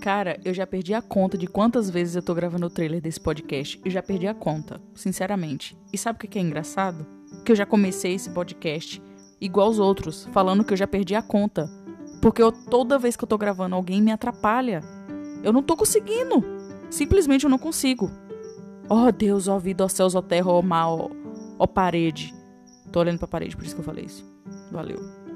Cara, eu já perdi a conta de quantas vezes eu tô gravando o trailer desse podcast. Eu já perdi a conta, sinceramente. E sabe o que é engraçado? Que eu já comecei esse podcast igual os outros, falando que eu já perdi a conta. Porque eu, toda vez que eu tô gravando, alguém me atrapalha. Eu não tô conseguindo. Simplesmente eu não consigo. Oh Deus, ó vida, ó céus, ó terra, ó mal, ó parede. Tô olhando pra parede, por isso que eu falei isso. Valeu.